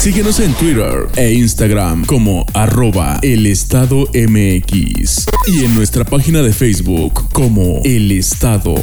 Síguenos en Twitter e Instagram como arroba el estado MX y en nuestra página de Facebook como El Estado.